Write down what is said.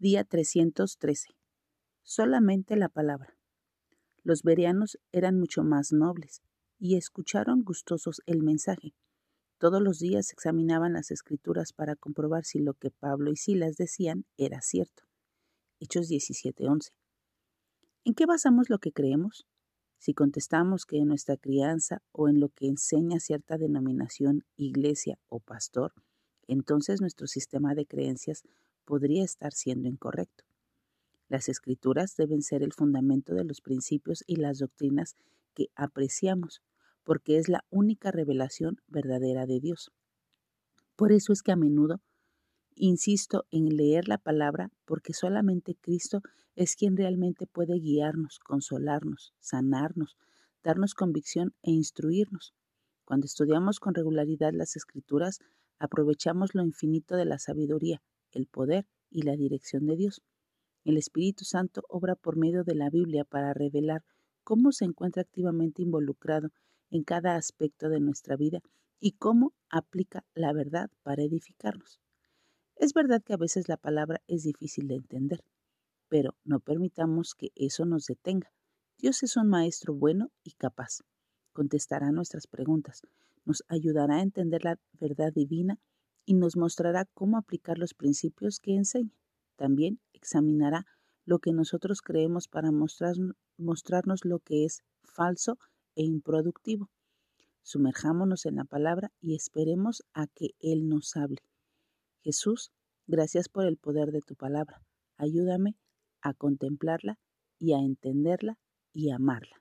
Día 313. Solamente la palabra. Los bereanos eran mucho más nobles y escucharon gustosos el mensaje. Todos los días examinaban las escrituras para comprobar si lo que Pablo y Silas decían era cierto. Hechos 17:11. ¿En qué basamos lo que creemos? Si contestamos que en nuestra crianza o en lo que enseña cierta denominación, iglesia o pastor, entonces nuestro sistema de creencias podría estar siendo incorrecto. Las escrituras deben ser el fundamento de los principios y las doctrinas que apreciamos, porque es la única revelación verdadera de Dios. Por eso es que a menudo insisto en leer la palabra, porque solamente Cristo es quien realmente puede guiarnos, consolarnos, sanarnos, darnos convicción e instruirnos. Cuando estudiamos con regularidad las escrituras, aprovechamos lo infinito de la sabiduría, el poder y la dirección de Dios. El Espíritu Santo obra por medio de la Biblia para revelar cómo se encuentra activamente involucrado en cada aspecto de nuestra vida y cómo aplica la verdad para edificarnos. Es verdad que a veces la palabra es difícil de entender, pero no permitamos que eso nos detenga. Dios es un maestro bueno y capaz. Contestará nuestras preguntas, nos ayudará a entender la verdad divina y nos mostrará cómo aplicar los principios que enseña. También examinará lo que nosotros creemos para mostrarnos lo que es falso e improductivo. Sumerjámonos en la palabra y esperemos a que Él nos hable. Jesús, gracias por el poder de tu palabra. Ayúdame a contemplarla y a entenderla y amarla.